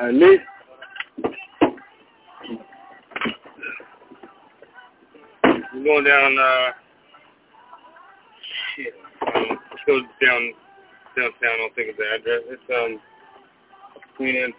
Allez. We're going down, uh, shit. Um, let's down, downtown. I don't think of the address. It's, um, Queen Anne